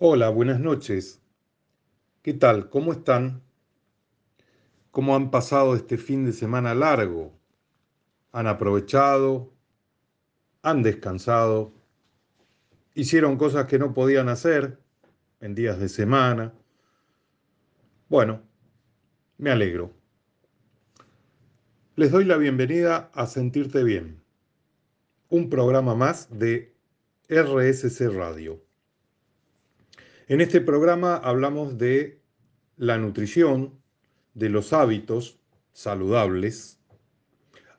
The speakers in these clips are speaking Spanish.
Hola, buenas noches. ¿Qué tal? ¿Cómo están? ¿Cómo han pasado este fin de semana largo? ¿Han aprovechado? ¿Han descansado? ¿Hicieron cosas que no podían hacer en días de semana? Bueno, me alegro. Les doy la bienvenida a Sentirte Bien, un programa más de RSC Radio. En este programa hablamos de la nutrición, de los hábitos saludables,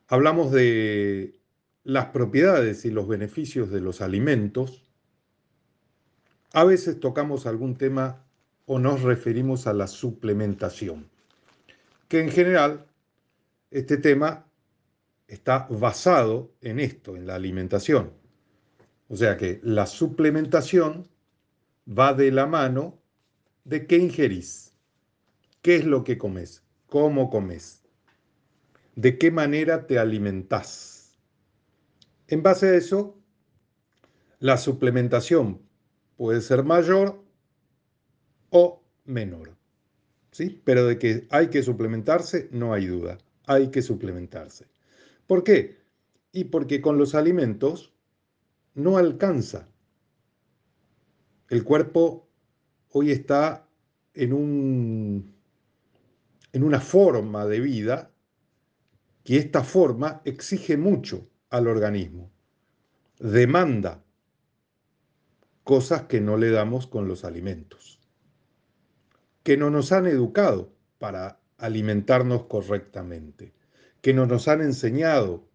hablamos de las propiedades y los beneficios de los alimentos, a veces tocamos algún tema o nos referimos a la suplementación, que en general este tema está basado en esto, en la alimentación. O sea que la suplementación va de la mano de qué ingerís, qué es lo que comes, cómo comes, de qué manera te alimentás. En base a eso, la suplementación puede ser mayor o menor. ¿Sí? Pero de que hay que suplementarse, no hay duda. Hay que suplementarse. ¿Por qué? Y porque con los alimentos no alcanza el cuerpo hoy está en, un, en una forma de vida que esta forma exige mucho al organismo, demanda cosas que no le damos con los alimentos, que no nos han educado para alimentarnos correctamente, que no nos han enseñado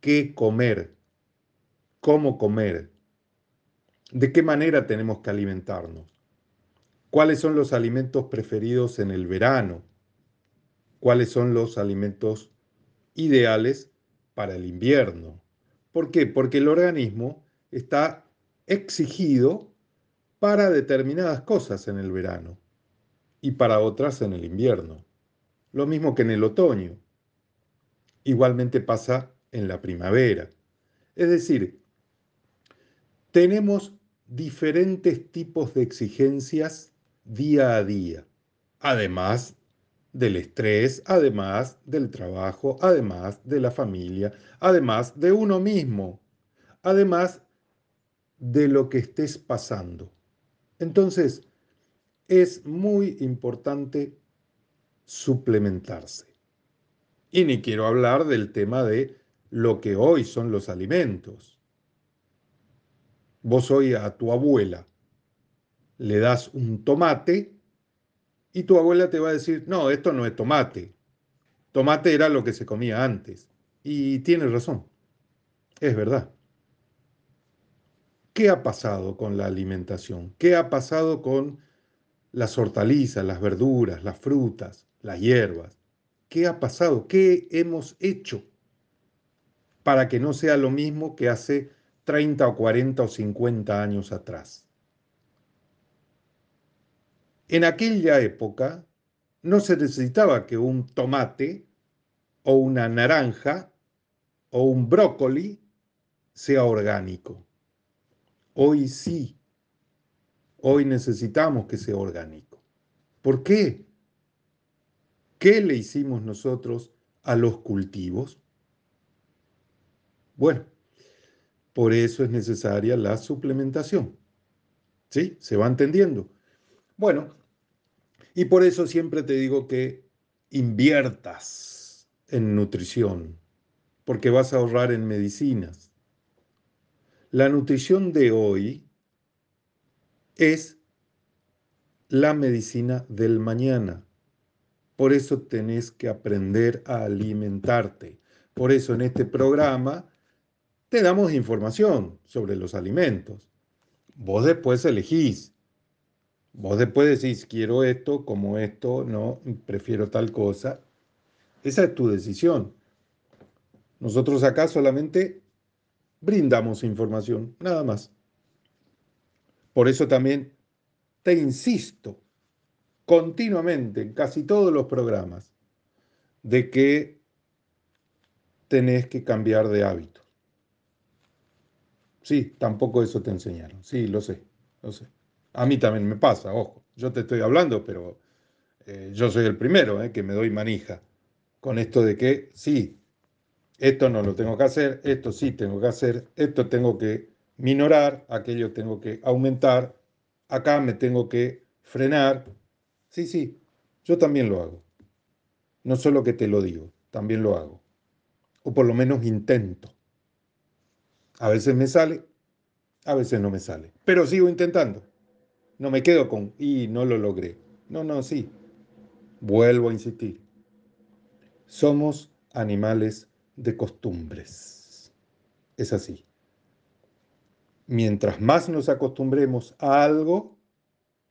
qué comer, cómo comer, de qué manera tenemos que alimentarnos, cuáles son los alimentos preferidos en el verano, cuáles son los alimentos ideales para el invierno. ¿Por qué? Porque el organismo está exigido para determinadas cosas en el verano y para otras en el invierno. Lo mismo que en el otoño. Igualmente pasa en la primavera. Es decir, tenemos diferentes tipos de exigencias día a día, además del estrés, además del trabajo, además de la familia, además de uno mismo, además de lo que estés pasando. Entonces, es muy importante suplementarse. Y ni quiero hablar del tema de lo que hoy son los alimentos. Vos hoy a tu abuela le das un tomate y tu abuela te va a decir, no, esto no es tomate. Tomate era lo que se comía antes. Y tiene razón, es verdad. ¿Qué ha pasado con la alimentación? ¿Qué ha pasado con las hortalizas, las verduras, las frutas, las hierbas? ¿Qué ha pasado? ¿Qué hemos hecho para que no sea lo mismo que hace 30 o 40 o 50 años atrás. En aquella época no se necesitaba que un tomate o una naranja o un brócoli sea orgánico. Hoy sí, hoy necesitamos que sea orgánico. ¿Por qué? ¿Qué le hicimos nosotros a los cultivos? Bueno, por eso es necesaria la suplementación. ¿Sí? ¿Se va entendiendo? Bueno, y por eso siempre te digo que inviertas en nutrición, porque vas a ahorrar en medicinas. La nutrición de hoy es la medicina del mañana. Por eso tenés que aprender a alimentarte. Por eso en este programa te damos información sobre los alimentos. Vos después elegís. Vos después decís, quiero esto, como esto, no, prefiero tal cosa. Esa es tu decisión. Nosotros acá solamente brindamos información, nada más. Por eso también te insisto continuamente en casi todos los programas de que tenés que cambiar de hábito. Sí, tampoco eso te enseñaron. Sí, lo sé, lo sé. A mí también me pasa, ojo. Yo te estoy hablando, pero eh, yo soy el primero eh, que me doy manija con esto de que sí, esto no lo tengo que hacer, esto sí tengo que hacer, esto tengo que minorar, aquello tengo que aumentar, acá me tengo que frenar. Sí, sí, yo también lo hago. No solo que te lo digo, también lo hago. O por lo menos intento. A veces me sale, a veces no me sale. Pero sigo intentando. No me quedo con, y no lo logré. No, no, sí. Vuelvo a insistir. Somos animales de costumbres. Es así. Mientras más nos acostumbremos a algo,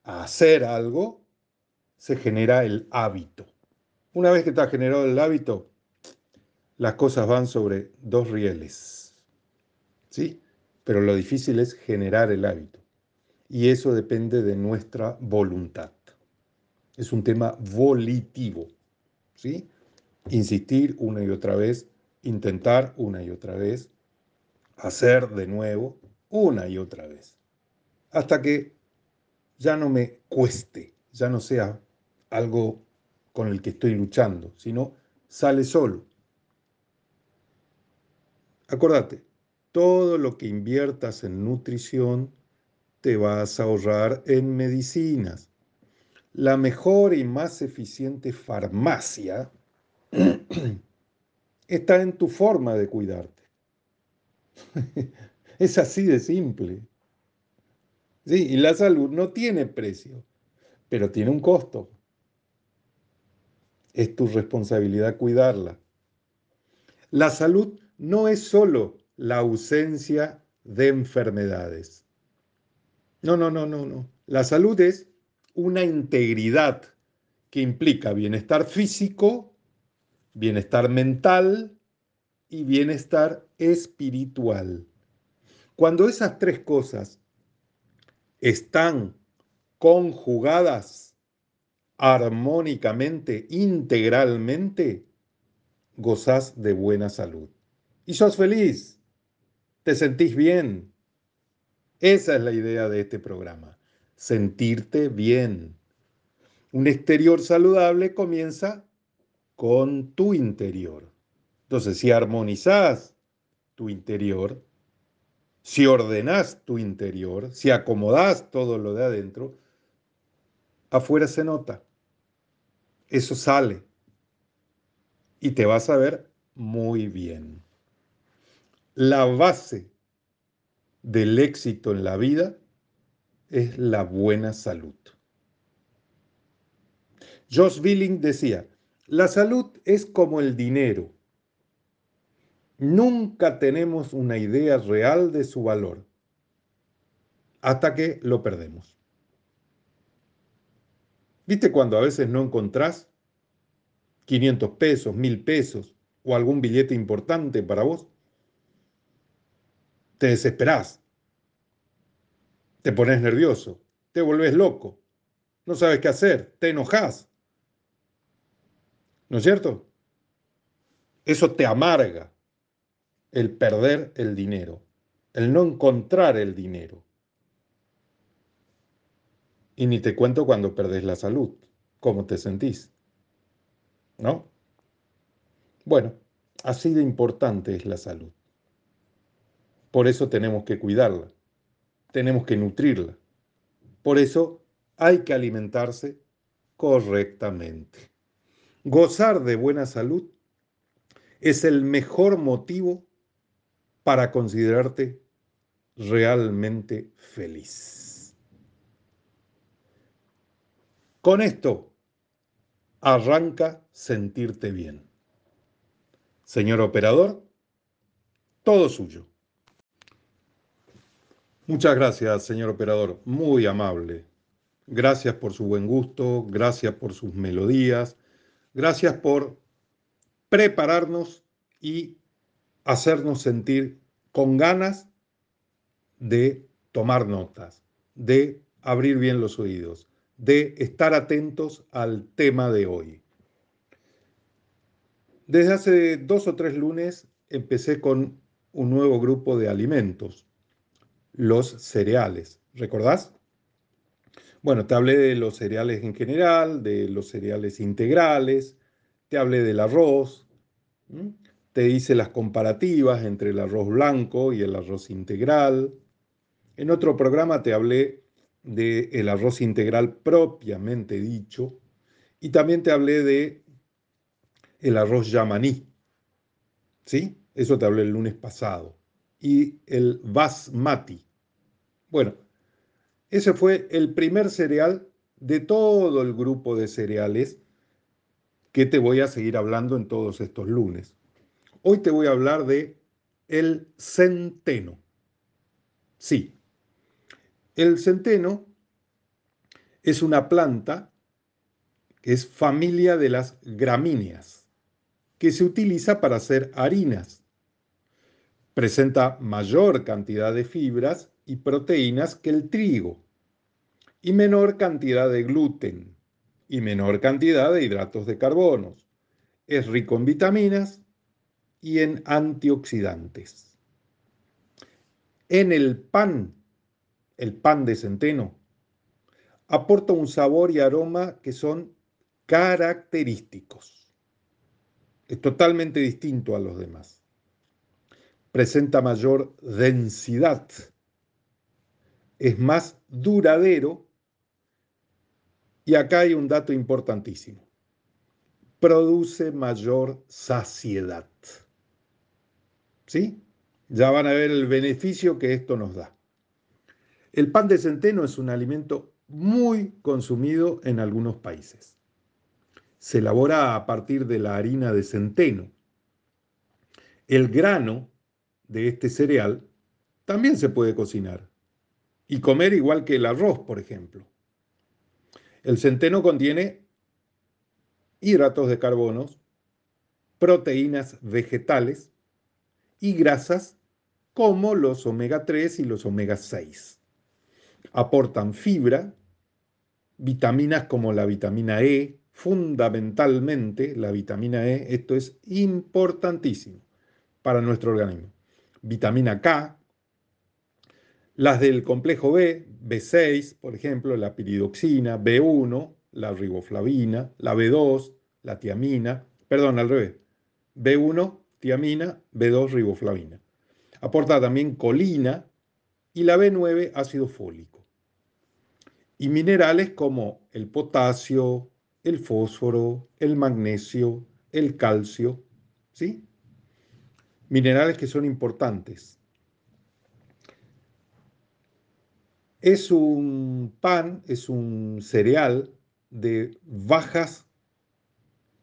a hacer algo, se genera el hábito. Una vez que está generado el hábito, las cosas van sobre dos rieles. ¿Sí? Pero lo difícil es generar el hábito. Y eso depende de nuestra voluntad. Es un tema volitivo. ¿Sí? Insistir una y otra vez, intentar una y otra vez, hacer de nuevo una y otra vez. Hasta que ya no me cueste, ya no sea algo con el que estoy luchando, sino sale solo. Acordate, todo lo que inviertas en nutrición te vas a ahorrar en medicinas. La mejor y más eficiente farmacia está en tu forma de cuidarte. es así de simple. Sí, y la salud no tiene precio, pero tiene un costo. Es tu responsabilidad cuidarla. La salud no es solo la ausencia de enfermedades. No, no, no, no, no. La salud es una integridad que implica bienestar físico, bienestar mental y bienestar espiritual. Cuando esas tres cosas están conjugadas armónicamente, integralmente, gozás de buena salud. Y sos feliz, te sentís bien. Esa es la idea de este programa, sentirte bien. Un exterior saludable comienza con tu interior. Entonces, si armonizás tu interior, si ordenás tu interior, si acomodás todo lo de adentro, afuera se nota. Eso sale. Y te vas a ver muy bien. La base del éxito en la vida es la buena salud. Josh Billing decía, la salud es como el dinero nunca tenemos una idea real de su valor hasta que lo perdemos. ¿Viste cuando a veces no encontrás 500 pesos, 1000 pesos o algún billete importante para vos? Te desesperás, te pones nervioso, te volvés loco, no sabes qué hacer, te enojas. ¿No es cierto? Eso te amarga, el perder el dinero, el no encontrar el dinero. Y ni te cuento cuando perdés la salud, cómo te sentís. ¿No? Bueno, así de importante es la salud. Por eso tenemos que cuidarla, tenemos que nutrirla. Por eso hay que alimentarse correctamente. Gozar de buena salud es el mejor motivo para considerarte realmente feliz. Con esto, arranca sentirte bien. Señor operador, todo suyo. Muchas gracias, señor operador, muy amable. Gracias por su buen gusto, gracias por sus melodías, gracias por prepararnos y hacernos sentir con ganas de tomar notas, de abrir bien los oídos, de estar atentos al tema de hoy. Desde hace dos o tres lunes empecé con un nuevo grupo de alimentos, los cereales. ¿Recordás? Bueno, te hablé de los cereales en general, de los cereales integrales, te hablé del arroz, te hice las comparativas entre el arroz blanco y el arroz integral. En otro programa te hablé del arroz integral propiamente dicho y también te hablé de el arroz yamaní. ¿Sí? Eso te hablé el lunes pasado. Y el basmati. Bueno, ese fue el primer cereal de todo el grupo de cereales que te voy a seguir hablando en todos estos lunes. Hoy te voy a hablar de el centeno. Sí, el centeno es una planta que es familia de las gramíneas, que se utiliza para hacer harinas. Presenta mayor cantidad de fibras y proteínas que el trigo y menor cantidad de gluten y menor cantidad de hidratos de carbono. Es rico en vitaminas y en antioxidantes. En el pan, el pan de centeno, aporta un sabor y aroma que son característicos. Es totalmente distinto a los demás. Presenta mayor densidad. Es más duradero. Y acá hay un dato importantísimo. Produce mayor saciedad. ¿Sí? Ya van a ver el beneficio que esto nos da. El pan de centeno es un alimento muy consumido en algunos países. Se elabora a partir de la harina de centeno. El grano de este cereal también se puede cocinar y comer igual que el arroz, por ejemplo. El centeno contiene hidratos de carbono, proteínas vegetales y grasas como los omega 3 y los omega 6. Aportan fibra, vitaminas como la vitamina E, fundamentalmente la vitamina E, esto es importantísimo para nuestro organismo. Vitamina K, las del complejo B, B6, por ejemplo, la piridoxina, B1, la riboflavina, la B2, la tiamina, perdón, al revés, B1, tiamina, B2, riboflavina. Aporta también colina y la B9, ácido fólico y minerales como el potasio, el fósforo, el magnesio, el calcio, ¿sí? Minerales que son importantes. Es un pan, es un cereal de bajas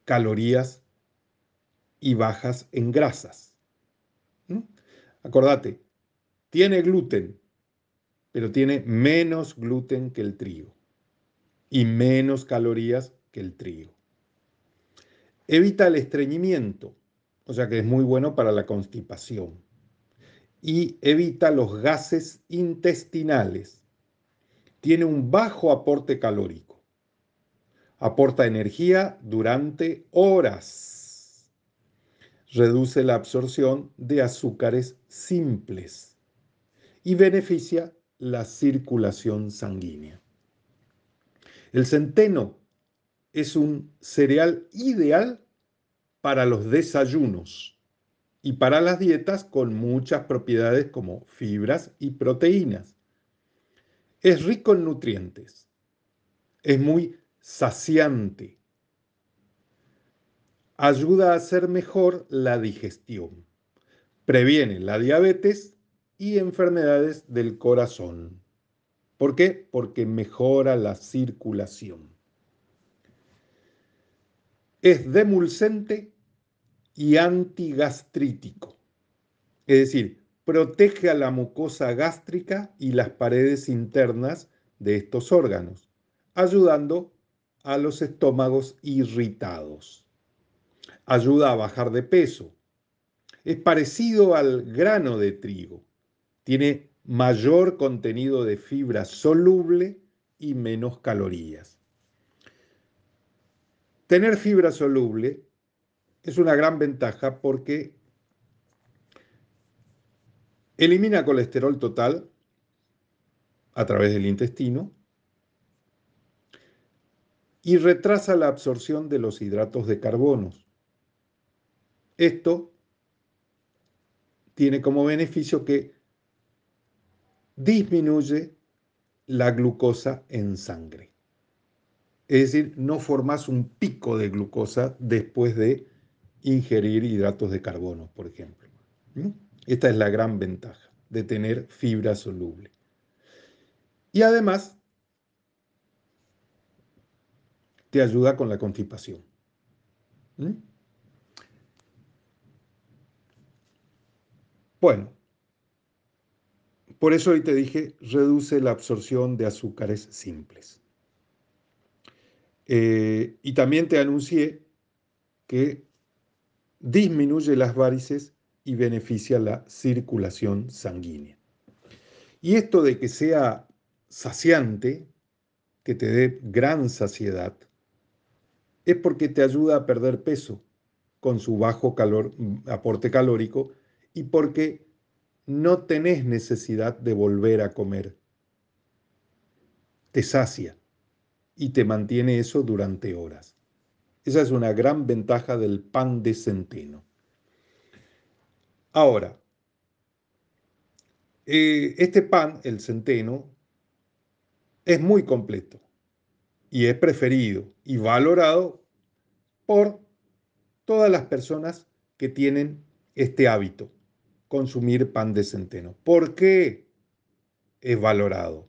calorías y bajas en grasas. Acordate, tiene gluten, pero tiene menos gluten que el trigo y menos calorías que el trigo. Evita el estreñimiento, o sea que es muy bueno para la constipación. Y evita los gases intestinales. Tiene un bajo aporte calórico. Aporta energía durante horas. Reduce la absorción de azúcares simples y beneficia la circulación sanguínea. El centeno es un cereal ideal para los desayunos y para las dietas con muchas propiedades como fibras y proteínas. Es rico en nutrientes. Es muy saciante. Ayuda a hacer mejor la digestión. Previene la diabetes y enfermedades del corazón. ¿Por qué? Porque mejora la circulación. Es demulcente y antigastrítico. Es decir, protege a la mucosa gástrica y las paredes internas de estos órganos, ayudando a los estómagos irritados. Ayuda a bajar de peso. Es parecido al grano de trigo tiene mayor contenido de fibra soluble y menos calorías. Tener fibra soluble es una gran ventaja porque elimina colesterol total a través del intestino, y retrasa la absorción de los hidratos de carbono. Esto tiene como beneficio que disminuye la glucosa en sangre. Es decir, no formas un pico de glucosa después de ingerir hidratos de carbono, por ejemplo. ¿Mm? Esta es la gran ventaja de tener fibra soluble. Y además, te ayuda con la constipación. ¿Mm? Bueno, por eso hoy te dije, reduce la absorción de azúcares simples. Eh, y también te anuncié que disminuye las varices y beneficia la circulación sanguínea. Y esto de que sea saciante, que te dé gran saciedad, es porque te ayuda a perder peso con su bajo calor, aporte calórico y porque no tenés necesidad de volver a comer. Te sacia y te mantiene eso durante horas. Esa es una gran ventaja del pan de centeno. Ahora, eh, este pan, el centeno, es muy completo y es preferido y valorado por todas las personas que tienen este hábito, consumir pan de centeno. ¿Por qué es valorado?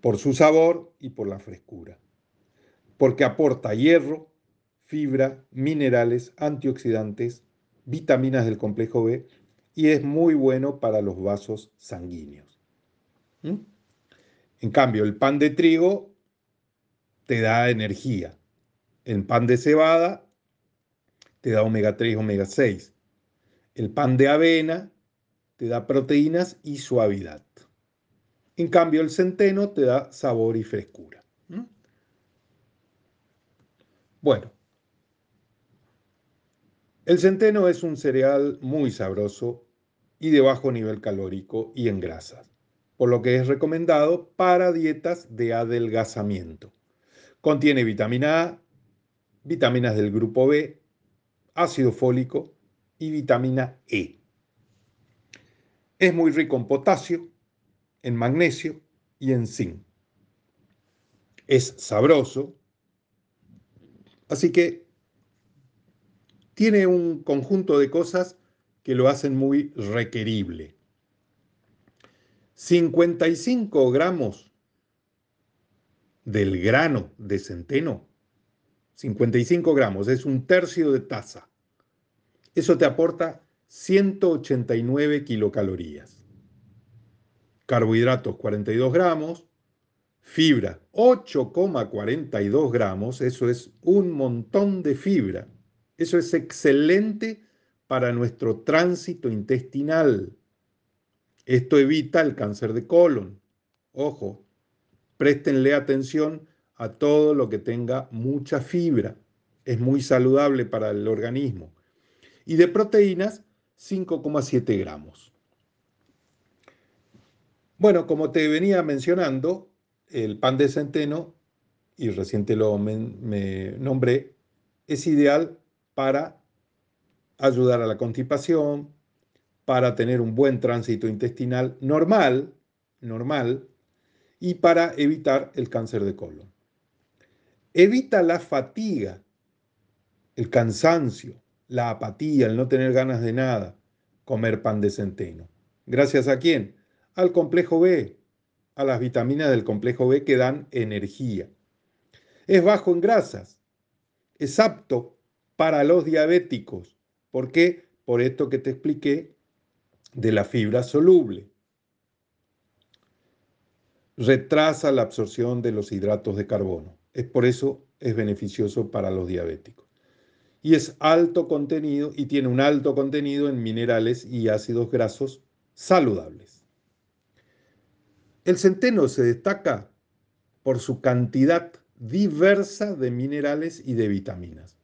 Por su sabor y por la frescura. Porque aporta hierro, fibra, minerales, antioxidantes, vitaminas del complejo B y es muy bueno para los vasos sanguíneos. ¿Mm? En cambio, el pan de trigo te da energía. El pan de cebada te da omega 3, omega 6. El pan de avena te da proteínas y suavidad. En cambio, el centeno te da sabor y frescura. ¿Mm? Bueno, el centeno es un cereal muy sabroso y de bajo nivel calórico y en grasas, por lo que es recomendado para dietas de adelgazamiento. Contiene vitamina A, vitaminas del grupo B, ácido fólico y vitamina E. Es muy rico en potasio, en magnesio y en zinc. Es sabroso, así que tiene un conjunto de cosas que lo hacen muy requerible. 55 gramos del grano de centeno, 55 gramos, es un tercio de taza. Eso te aporta 189 kilocalorías. Carbohidratos 42 gramos, fibra 8,42 gramos, eso es un montón de fibra. Eso es excelente para nuestro tránsito intestinal. Esto evita el cáncer de colon. Ojo, préstenle atención a todo lo que tenga mucha fibra. Es muy saludable para el organismo. Y de proteínas, 5,7 gramos. Bueno, como te venía mencionando, el pan de centeno, y recién te lo me nombré, es ideal para ayudar a la constipación, para tener un buen tránsito intestinal normal, normal, y para evitar el cáncer de colon. Evita la fatiga, el cansancio, la apatía, el no tener ganas de nada, comer pan de centeno. ¿Gracias a quién? Al complejo B, a las vitaminas del complejo B que dan energía. Es bajo en grasas, es apto para los diabéticos. ¿Por qué? Por esto que te expliqué de la fibra soluble. Retrasa la absorción de los hidratos de carbono. Es por eso es beneficioso para los diabéticos. Y es alto contenido y tiene un alto contenido en minerales y ácidos grasos saludables. El centeno se destaca por su cantidad diversa de minerales y de vitaminas.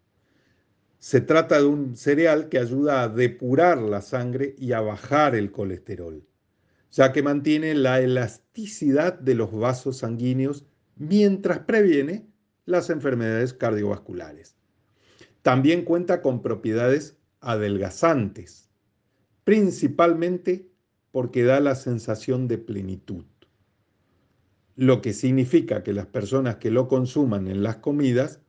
Se trata de un cereal que ayuda a depurar la sangre y a bajar el colesterol, ya que mantiene la elasticidad de los vasos sanguíneos mientras previene las enfermedades cardiovasculares. También cuenta con propiedades adelgazantes, principalmente porque da la sensación de plenitud, lo que significa que las personas que lo consuman en las comidas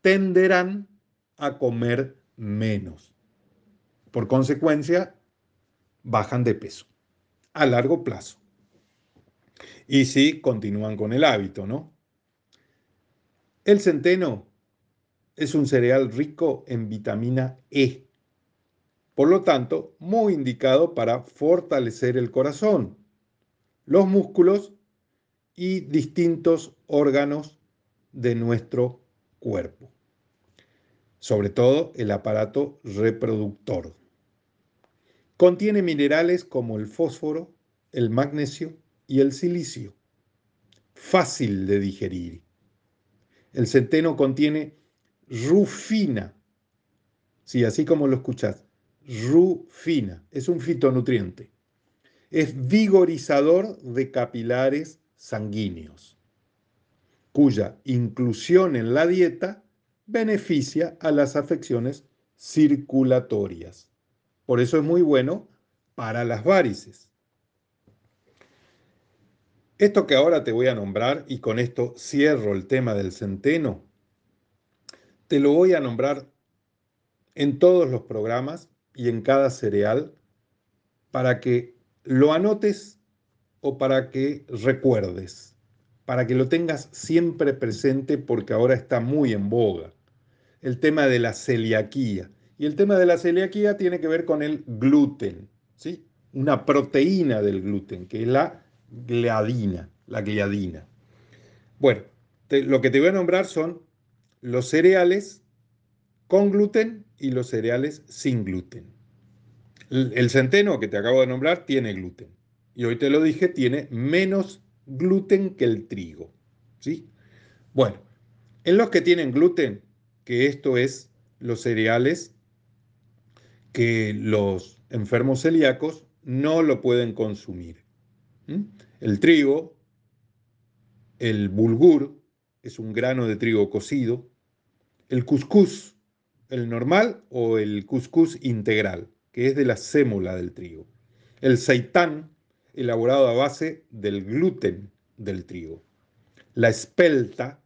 tenderán a comer menos. Por consecuencia, bajan de peso a largo plazo. Y si continúan con el hábito, ¿no? El centeno es un cereal rico en vitamina E, por lo tanto, muy indicado para fortalecer el corazón, los músculos y distintos órganos de nuestro cuerpo, sobre todo el aparato reproductor. Contiene minerales como el fósforo, el magnesio y el silicio. Fácil de digerir. El centeno contiene rufina. Sí, así como lo escuchás. Rufina. Es un fitonutriente. Es vigorizador de capilares sanguíneos, cuya inclusión en la dieta beneficia a las afecciones circulatorias. Por eso es muy bueno para las varices. Esto que ahora te voy a nombrar, y con esto cierro el tema del centeno, te lo voy a nombrar en todos los programas y en cada cereal para que lo anotes o para que recuerdes, para que lo tengas siempre presente porque ahora está muy en boga. El tema de la celiaquía. Y el tema de la celiaquía tiene que ver con el gluten, ¿sí? Una proteína del gluten, que es la gliadina, la gliadina. Bueno, lo que te voy a nombrar son los cereales con gluten y los cereales sin gluten. El, el centeno que te acabo de nombrar tiene gluten. Y hoy te lo dije, tiene menos gluten que el trigo. ¿sí? Bueno, en los que tienen gluten, que esto es los cereales que los enfermos celíacos no lo pueden consumir. El trigo, el bulgur, es un grano de trigo cocido, el cuscús, el normal o el cuscús integral, que es de la sémola del trigo, el seitán, elaborado a base del gluten del trigo. La espelta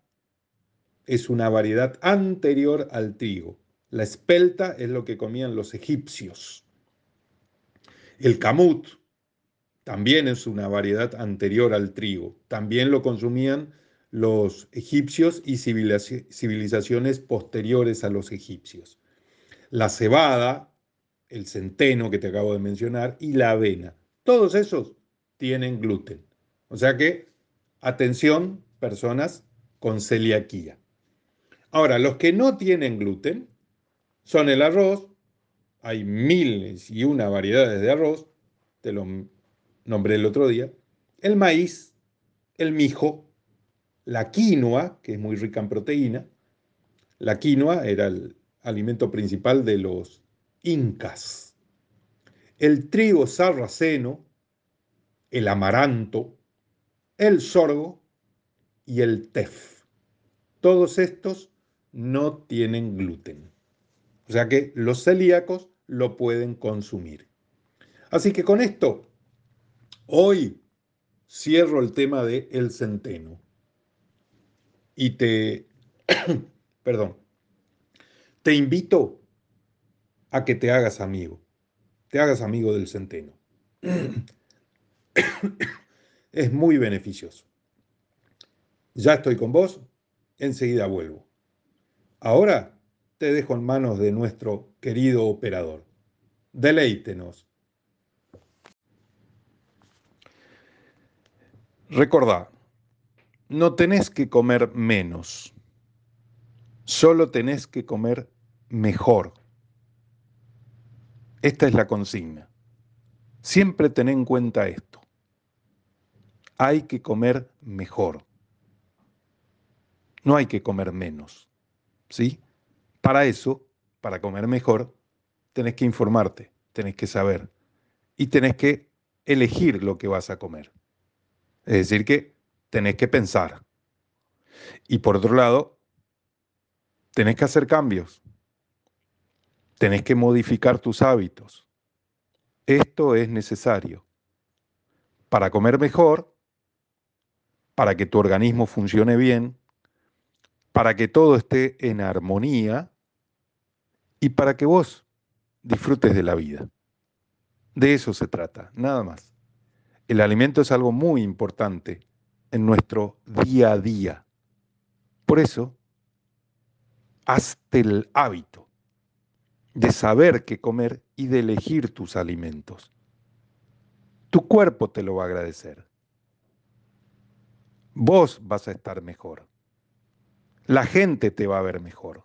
es una variedad anterior al trigo, la espelta es lo que comían los egipcios. El camut también es una variedad anterior al trigo. También lo consumían los egipcios y civilizaciones posteriores a los egipcios. La cebada, el centeno que te acabo de mencionar y la avena. Todos esos tienen gluten. O sea que, atención, personas con celiaquía. Ahora, los que no tienen gluten, son el arroz, hay miles y una variedades de arroz, te lo nombré el otro día, el maíz, el mijo, la quinoa, que es muy rica en proteína, la quinoa era el alimento principal de los incas, el trigo sarraceno, el amaranto, el sorgo y el tef. Todos estos no tienen gluten. O sea que los celíacos lo pueden consumir. Así que con esto, hoy cierro el tema de el centeno. Y te, perdón, te invito a que te hagas amigo, te hagas amigo del centeno. Es muy beneficioso. Ya estoy con vos, enseguida vuelvo. Ahora te dejo en manos de nuestro querido operador. Deleítenos. Recordá, no tenés que comer menos, solo tenés que comer mejor. Esta es la consigna. Siempre ten en cuenta esto. Hay que comer mejor. No hay que comer menos. ¿Sí? Para eso, para comer mejor, tenés que informarte, tenés que saber y tenés que elegir lo que vas a comer. Es decir, que tenés que pensar. Y por otro lado, tenés que hacer cambios, tenés que modificar tus hábitos. Esto es necesario para comer mejor, para que tu organismo funcione bien, para que todo esté en armonía y para que vos disfrutes de la vida. De eso se trata, nada más. El alimento es algo muy importante en nuestro día a día. Por eso, hazte el hábito de saber qué comer y de elegir tus alimentos. Tu cuerpo te lo va a agradecer. Vos vas a estar mejor. La gente te va a ver mejor.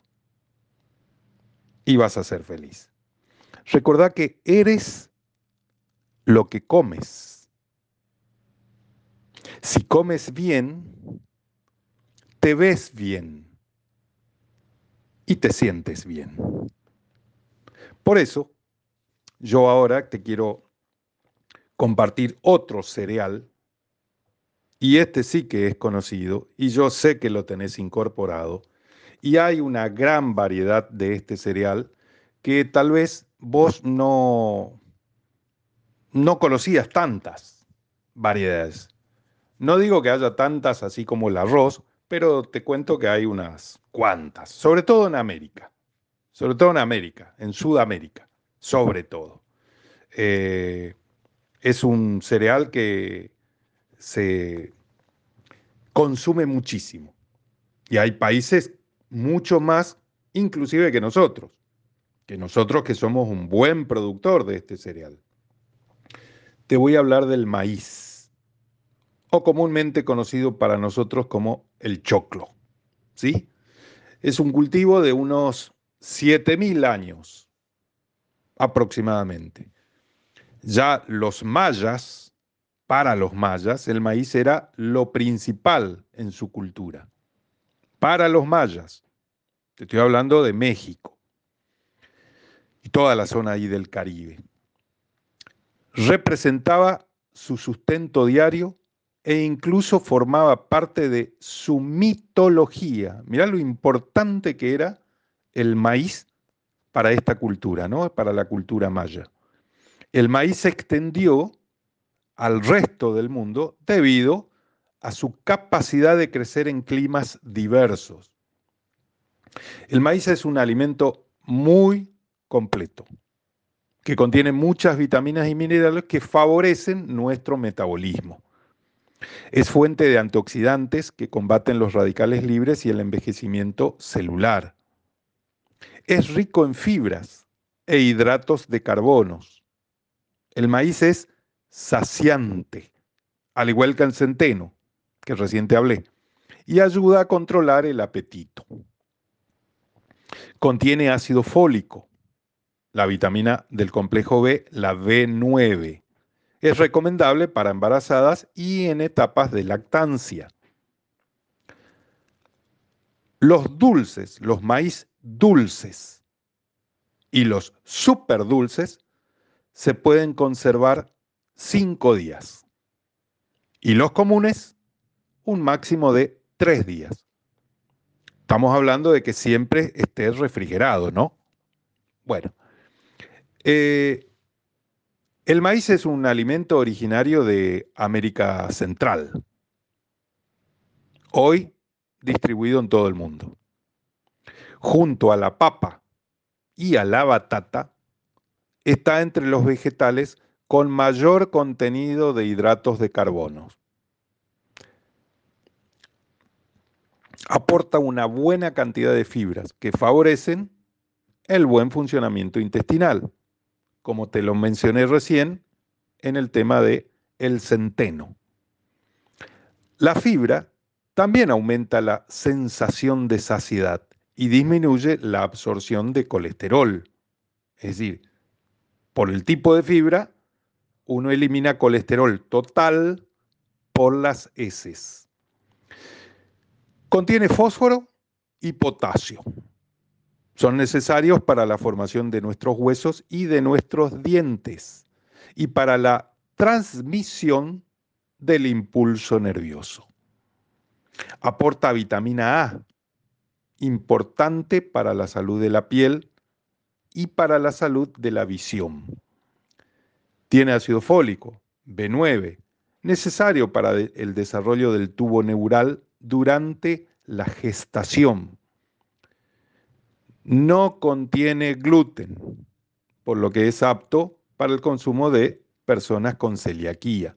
Y vas a ser feliz. Recordá que eres lo que comes. Si comes bien, te ves bien y te sientes bien. Por eso, yo ahora te quiero compartir otro cereal, y este sí que es conocido, y yo sé que lo tenés incorporado, y hay una gran variedad de este cereal que tal vez vos no, no conocías tantas variedades. No digo que haya tantas así como el arroz, pero te cuento que hay unas cuantas, sobre todo en América, sobre todo en América, en Sudamérica, sobre todo. Eh, es un cereal que se consume muchísimo y hay países mucho más inclusive que nosotros, que nosotros que somos un buen productor de este cereal. Te voy a hablar del maíz o comúnmente conocido para nosotros como el choclo. ¿sí? Es un cultivo de unos 7.000 años aproximadamente. Ya los mayas, para los mayas, el maíz era lo principal en su cultura. Para los mayas, te estoy hablando de México y toda la zona ahí del Caribe. Representaba su sustento diario e incluso formaba parte de su mitología. Mirá lo importante que era el maíz para esta cultura, ¿no? Para la cultura maya. El maíz se extendió al resto del mundo debido a su capacidad de crecer en climas diversos. El maíz es un alimento muy completo, que contiene muchas vitaminas y minerales que favorecen nuestro metabolismo. Es fuente de antioxidantes que combaten los radicales libres y el envejecimiento celular. Es rico en fibras e hidratos de carbonos. El maíz es saciante, al igual que el centeno, que recién te hablé, y ayuda a controlar el apetito. Contiene ácido fólico, la vitamina del complejo B, la B9 es recomendable para embarazadas y en etapas de lactancia. Los dulces, los maíz dulces y los super dulces se pueden conservar cinco días. Y los comunes, un máximo de tres días. Estamos hablando de que siempre esté refrigerado, ¿no? Bueno, eh, el maíz es un alimento originario de América Central, hoy distribuido en todo el mundo. Junto a la papa y a la batata, está entre los vegetales con mayor contenido de hidratos de carbono. Aporta una buena cantidad de fibras que favorecen el buen funcionamiento intestinal como te lo mencioné recién, en el tema de el centeno. La fibra también aumenta la sensación de saciedad y disminuye la absorción de colesterol. Es decir, por el tipo de fibra, uno elimina colesterol total por las heces. Contiene fósforo y potasio son necesarios para la formación de nuestros huesos y de nuestros dientes y para la transmisión del impulso nervioso. Aporta vitamina A, importante para la salud de la piel y para la salud de la visión. Tiene ácido fólico, B9, necesario para el desarrollo del tubo neural durante la gestación. No contiene gluten, por lo que es apto para el consumo de personas con celiaquía.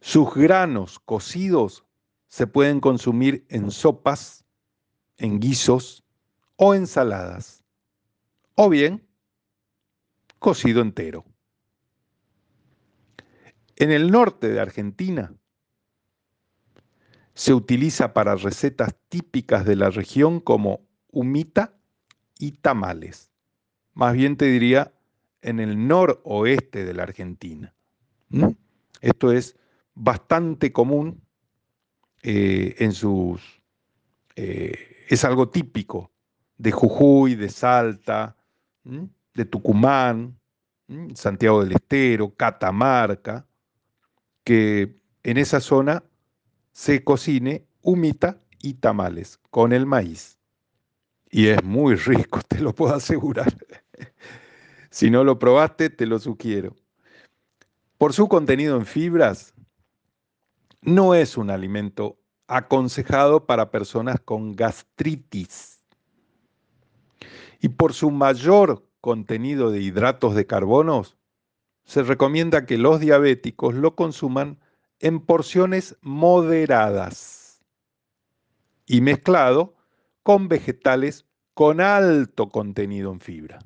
Sus granos cocidos se pueden consumir en sopas, en guisos o ensaladas, o bien cocido entero. En el norte de Argentina se utiliza para recetas típicas de la región como humita y tamales. Más bien te diría en el noroeste de la Argentina. Esto es bastante común eh, en sus... Eh, es algo típico de Jujuy, de Salta, de Tucumán, Santiago del Estero, Catamarca, que en esa zona se cocine humita y tamales con el maíz. Y es muy rico, te lo puedo asegurar. si no lo probaste, te lo sugiero. Por su contenido en fibras, no es un alimento aconsejado para personas con gastritis. Y por su mayor contenido de hidratos de carbonos, se recomienda que los diabéticos lo consuman en porciones moderadas y mezclado con vegetales con alto contenido en fibra.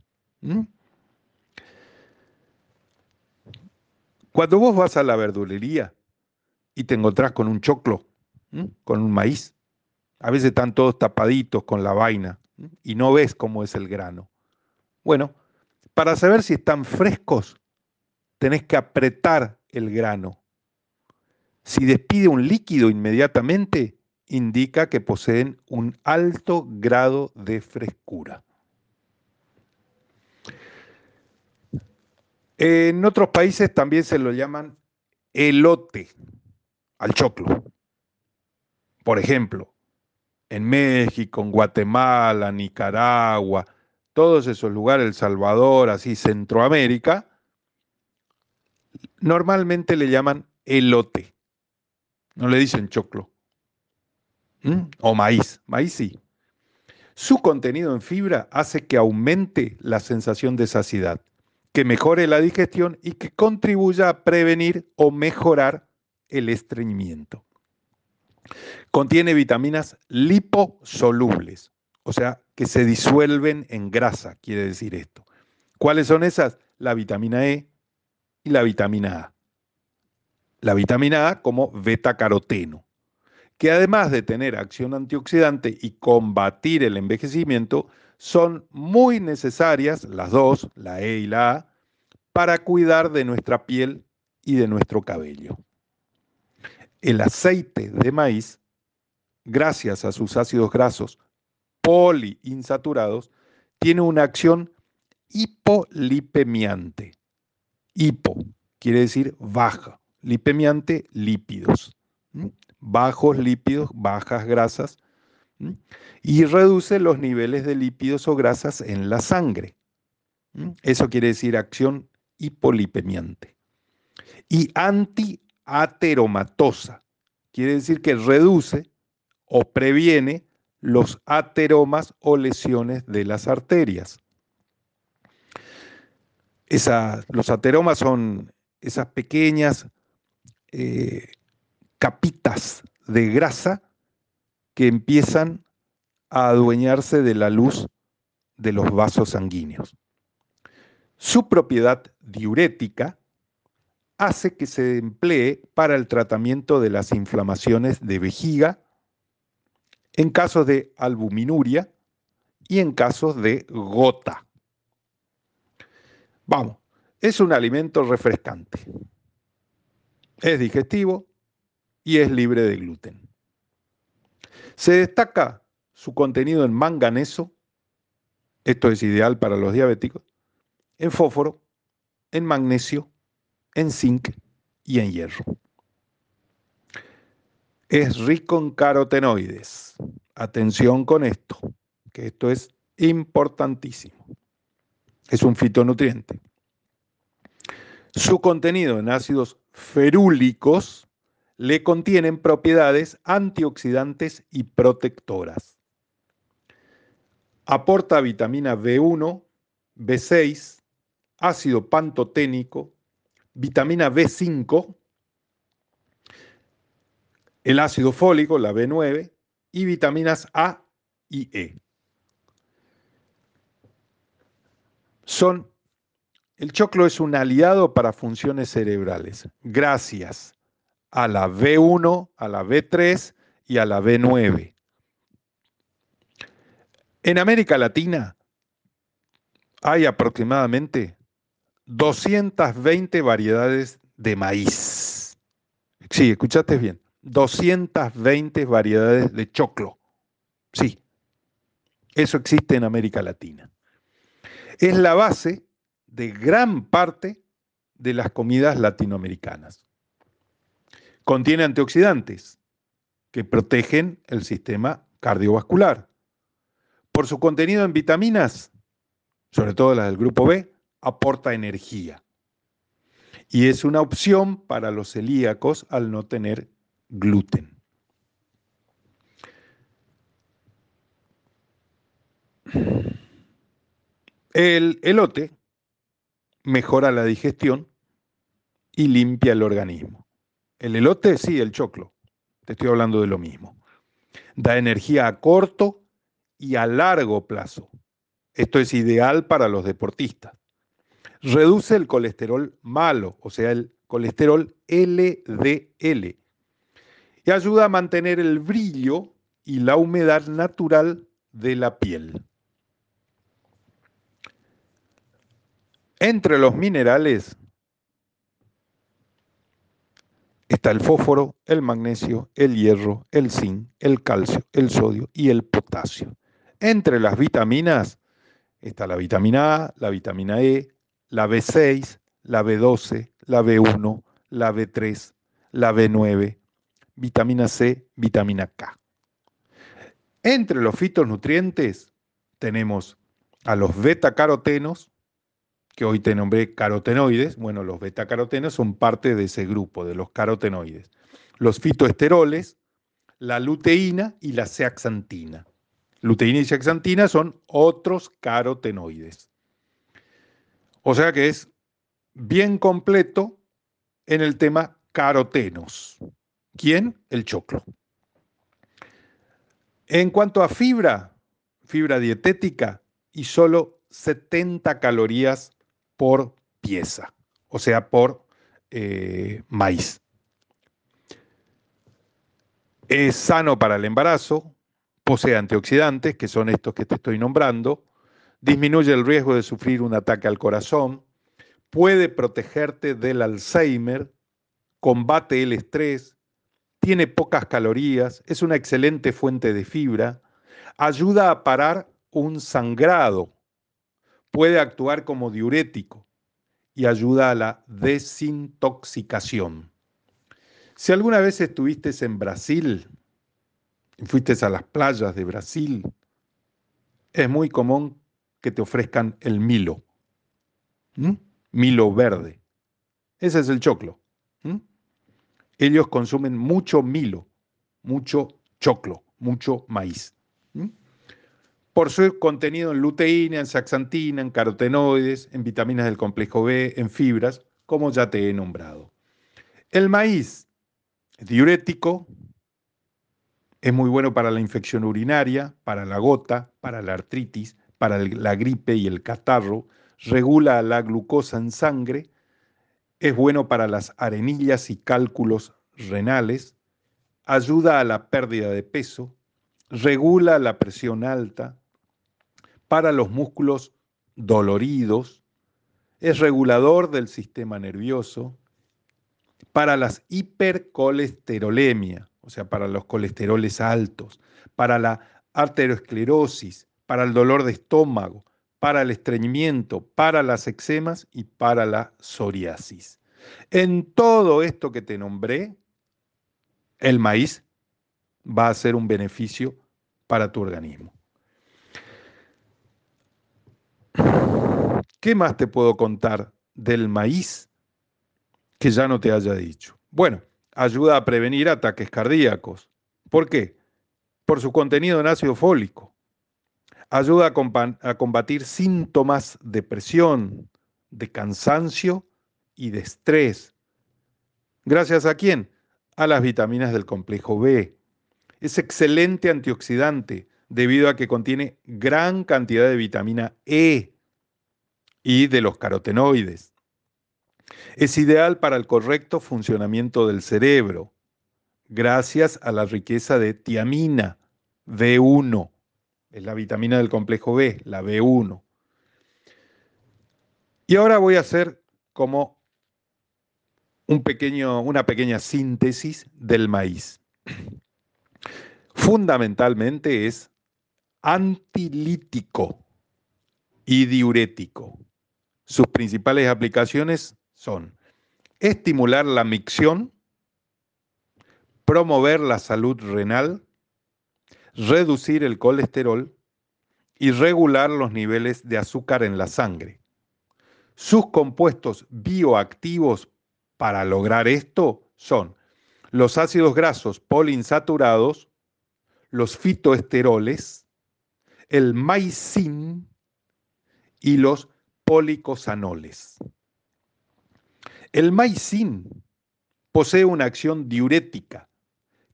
Cuando vos vas a la verdulería y te encontrás con un choclo, con un maíz, a veces están todos tapaditos con la vaina y no ves cómo es el grano. Bueno, para saber si están frescos, tenés que apretar el grano. Si despide un líquido inmediatamente, indica que poseen un alto grado de frescura. En otros países también se lo llaman elote al choclo. Por ejemplo, en México, en Guatemala, Nicaragua, todos esos lugares, El Salvador, así Centroamérica, normalmente le llaman elote. No le dicen choclo. ¿Mm? O maíz. Maíz sí. Su contenido en fibra hace que aumente la sensación de saciedad, que mejore la digestión y que contribuya a prevenir o mejorar el estreñimiento. Contiene vitaminas liposolubles, o sea, que se disuelven en grasa, quiere decir esto. ¿Cuáles son esas? La vitamina E y la vitamina A. La vitamina A como beta-caroteno, que además de tener acción antioxidante y combatir el envejecimiento, son muy necesarias, las dos, la E y la A, para cuidar de nuestra piel y de nuestro cabello el aceite de maíz, gracias a sus ácidos grasos poliinsaturados, tiene una acción hipolipemiante. Hipo quiere decir baja, lipemiante, lípidos. Bajos lípidos, bajas grasas. Y reduce los niveles de lípidos o grasas en la sangre. Eso quiere decir acción hipolipemiante. Y anti ateromatosa. Quiere decir que reduce o previene los ateromas o lesiones de las arterias. los ateromas son esas pequeñas eh, capitas de grasa que empiezan a adueñarse de la luz de los vasos sanguíneos. Su propiedad diurética hace que se emplee para el tratamiento de las inflamaciones de vejiga, en casos de albuminuria y en casos de gota. Vamos, es un alimento refrescante. Es digestivo y es libre de gluten. Se destaca su contenido en manganeso, esto es ideal para los diabéticos, en fósforo, en magnesio en zinc y en hierro. Es rico en carotenoides, atención con esto, que esto es importantísimo. Es un fitonutriente. Su contenido en ácidos ferúlicos le contienen propiedades antioxidantes y protectoras. Aporta vitamina B1, B6, ácido pantoténico, vitamina B5, el ácido fólico, la B9, y vitaminas A y E. Son, el choclo es un aliado para funciones cerebrales, gracias a la B1, a la B3 y a la B9. En América Latina hay aproximadamente 220 variedades de maíz. Sí, escuchaste bien. 220 variedades de choclo. Sí, eso existe en América Latina. Es la base de gran parte de las comidas latinoamericanas. Contiene antioxidantes que protegen el sistema cardiovascular. Por su contenido en vitaminas, sobre todo las del grupo B, aporta energía. Y es una opción para los celíacos al no tener gluten. El elote mejora la digestión y limpia el organismo. El elote, sí, el choclo. Te estoy hablando de lo mismo. Da energía a corto y a largo plazo. Esto es ideal para los deportistas. Reduce el colesterol malo, o sea, el colesterol LDL, y ayuda a mantener el brillo y la humedad natural de la piel. Entre los minerales está el fósforo, el magnesio, el hierro, el zinc, el calcio, el sodio y el potasio. Entre las vitaminas está la vitamina A, la vitamina E, la B6, la B12, la B1, la B3, la B9, vitamina C, vitamina K. Entre los fitonutrientes tenemos a los beta-carotenos, que hoy te nombré carotenoides. Bueno, los beta-carotenos son parte de ese grupo, de los carotenoides. Los fitoesteroles, la luteína y la zeaxantina. Luteína y zeaxantina son otros carotenoides. O sea que es bien completo en el tema carotenos. ¿Quién? El choclo. En cuanto a fibra, fibra dietética y solo 70 calorías por pieza, o sea, por eh, maíz. Es sano para el embarazo, posee antioxidantes, que son estos que te estoy nombrando, disminuye el riesgo de sufrir un ataque al corazón, puede protegerte del Alzheimer, combate el estrés, tiene pocas calorías, es una excelente fuente de fibra, ayuda a parar un sangrado, puede actuar como diurético y ayuda a la desintoxicación. Si alguna vez estuviste en Brasil, fuiste a las playas de Brasil, es muy común que te ofrezcan el Milo, Milo verde. Ese es el choclo ellos consumen mucho milo, mucho choclo, mucho maíz. Por su contenido en luteína, en saxantina, en carotenoides, en vitaminas del complejo B, en fibras, como ya te he nombrado. El maíz diurético, es muy bueno para la infección urinaria, para la gota, para la artritis, para la gripe y el catarro, regula la glucosa en sangre, es bueno para las arenillas y cálculos renales, ayuda a la pérdida de peso, regula la presión alta, para los músculos doloridos, es regulador del sistema nervioso, para las hipercolesterolemia, o sea, para los colesteroles altos, para la arteriosclerosis, para el dolor de estómago, para el estreñimiento, para las eczemas y para la psoriasis. En todo esto que te nombré, el maíz va a ser un beneficio para tu organismo. ¿Qué más te puedo contar del maíz que ya no te haya dicho? Bueno, ayuda a prevenir ataques cardíacos. ¿Por qué? Por su contenido en ácido fólico. Ayuda a, combatir síntomas de presión, de cansancio y de estrés. ¿Gracias a quién? A las vitaminas del complejo B. Es excelente antioxidante debido a que contiene gran cantidad de vitamina E y de los carotenoides. Es ideal para el correcto funcionamiento del cerebro, gracias a la riqueza de tiamina, B1. Es la vitamina del complejo B, la B1. Y ahora voy a hacer como un pequeño, una pequeña síntesis del maíz. Fundamentalmente es antilítico y diurético. Sus principales aplicaciones son estimular la micción, promover la salud renal, reducir el colesterol y regular los niveles de azúcar en la sangre. Sus compuestos bioactivos para lograr esto son los ácidos grasos poliinsaturados, los fitoesteroles, el maicin y los policosanoles. El maicin posee una acción diurética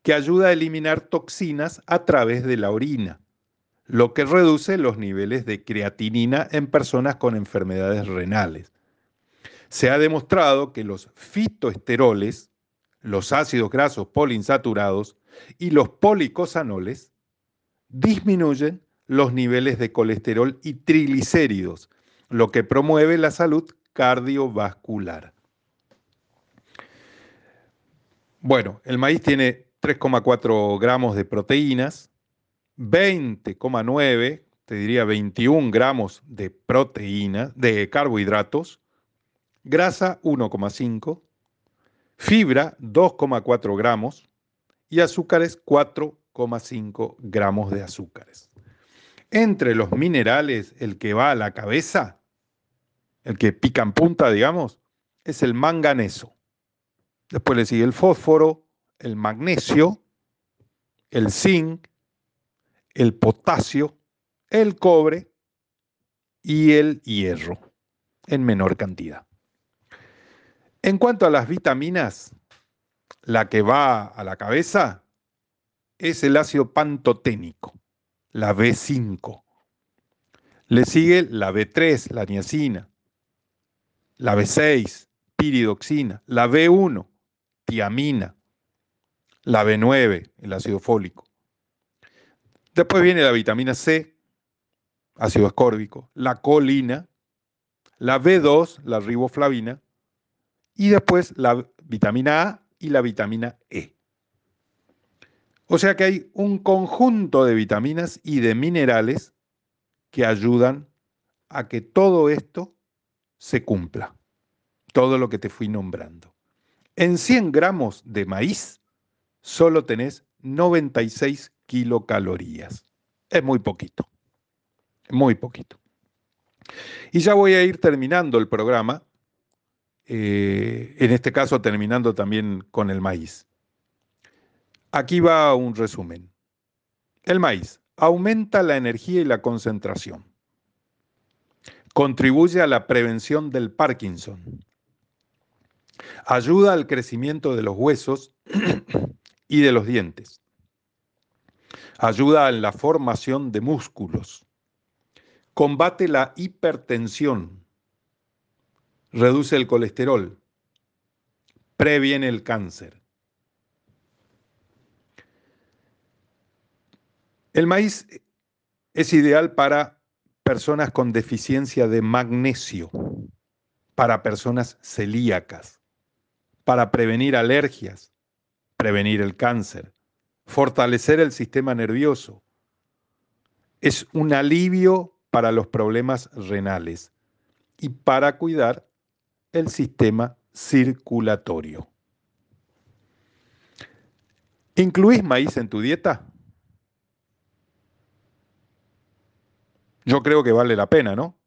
que ayuda a eliminar toxinas a través de la orina, lo que reduce los niveles de creatinina en personas con enfermedades renales. Se ha demostrado que los fitoesteroles, los ácidos grasos poliinsaturados y los policosanoles disminuyen los niveles de colesterol y triglicéridos, lo que promueve la salud cardiovascular. Bueno, el maíz tiene 3,4 gramos de proteínas, 20,9, te diría 21 gramos de proteínas, de carbohidratos, grasa 1,5, fibra 2,4 gramos y azúcares 4,5 gramos de azúcares. Entre los minerales, el que va a la cabeza, el que pica en punta, digamos, es el manganeso. Después le sigue el fósforo, el magnesio, el zinc, el potasio, el cobre y el hierro en menor cantidad. En cuanto a las vitaminas, la que va a la cabeza es el ácido pantoténico la B5. Le sigue la B3, la niacina, la B6, piridoxina, la B1, tiamina, la B9, el ácido fólico. Después viene la vitamina C, ácido ascórbico, la colina, la B2, la riboflavina, y después la vitamina A y la vitamina E. O sea que hay un conjunto de vitaminas y de minerales que ayudan a que todo esto se cumpla, todo lo que te fui nombrando. En 100 gramos de maíz solo tenés 96 kilocalorías. Es muy poquito, muy poquito. Y ya voy a ir terminando el programa, eh, en este caso terminando también con el maíz. Aquí va un resumen. El maíz aumenta la energía y la concentración. Contribuye a la prevención del Parkinson. Ayuda al crecimiento de los huesos y de los dientes. Ayuda en la formación de músculos. Combate la hipertensión. Reduce el colesterol. Previene el cáncer El maíz es ideal para personas con deficiencia de magnesio, para personas celíacas, para prevenir alergias, prevenir el cáncer, fortalecer el sistema nervioso. Es un alivio para los problemas renales y para cuidar el sistema circulatorio. ¿Incluís maíz en tu dieta? Yo creo que vale la pena, ¿no?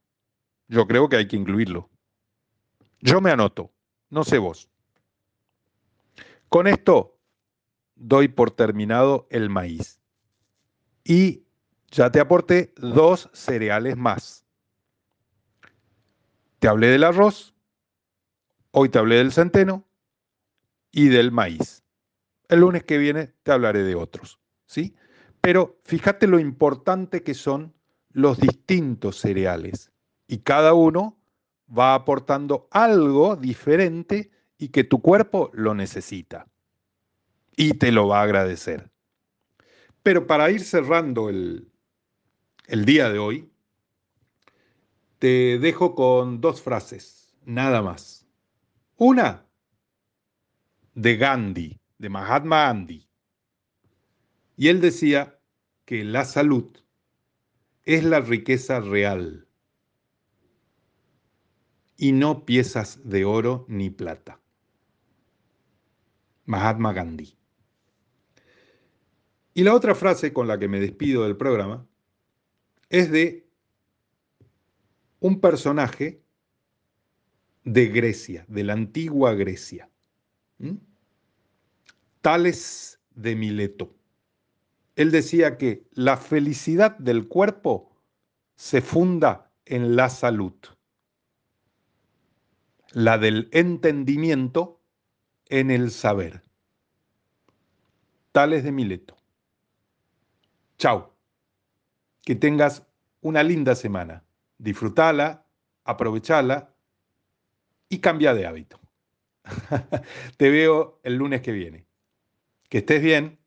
Yo creo que hay que incluirlo. Yo me anoto, no sé vos. Con esto doy por terminado el maíz. Y ya te aporté dos cereales más. Te hablé del arroz, hoy te hablé del centeno y del maíz. El lunes que viene te hablaré de otros, ¿sí? Pero fíjate lo importante que son los distintos cereales y cada uno va aportando algo diferente y que tu cuerpo lo necesita y te lo va a agradecer. Pero para ir cerrando el, el día de hoy, te dejo con dos frases, nada más. Una de Gandhi, de Mahatma Gandhi. Y él decía que la salud es la riqueza real y no piezas de oro ni plata. Mahatma Gandhi. Y la otra frase con la que me despido del programa es de un personaje de Grecia, de la antigua Grecia. Tales de Mileto. Él decía que la felicidad del cuerpo se funda en la salud, la del entendimiento en el saber. Tales de Mileto. Chao. Que tengas una linda semana. Disfrutala, aprovechala y cambia de hábito. Te veo el lunes que viene. Que estés bien.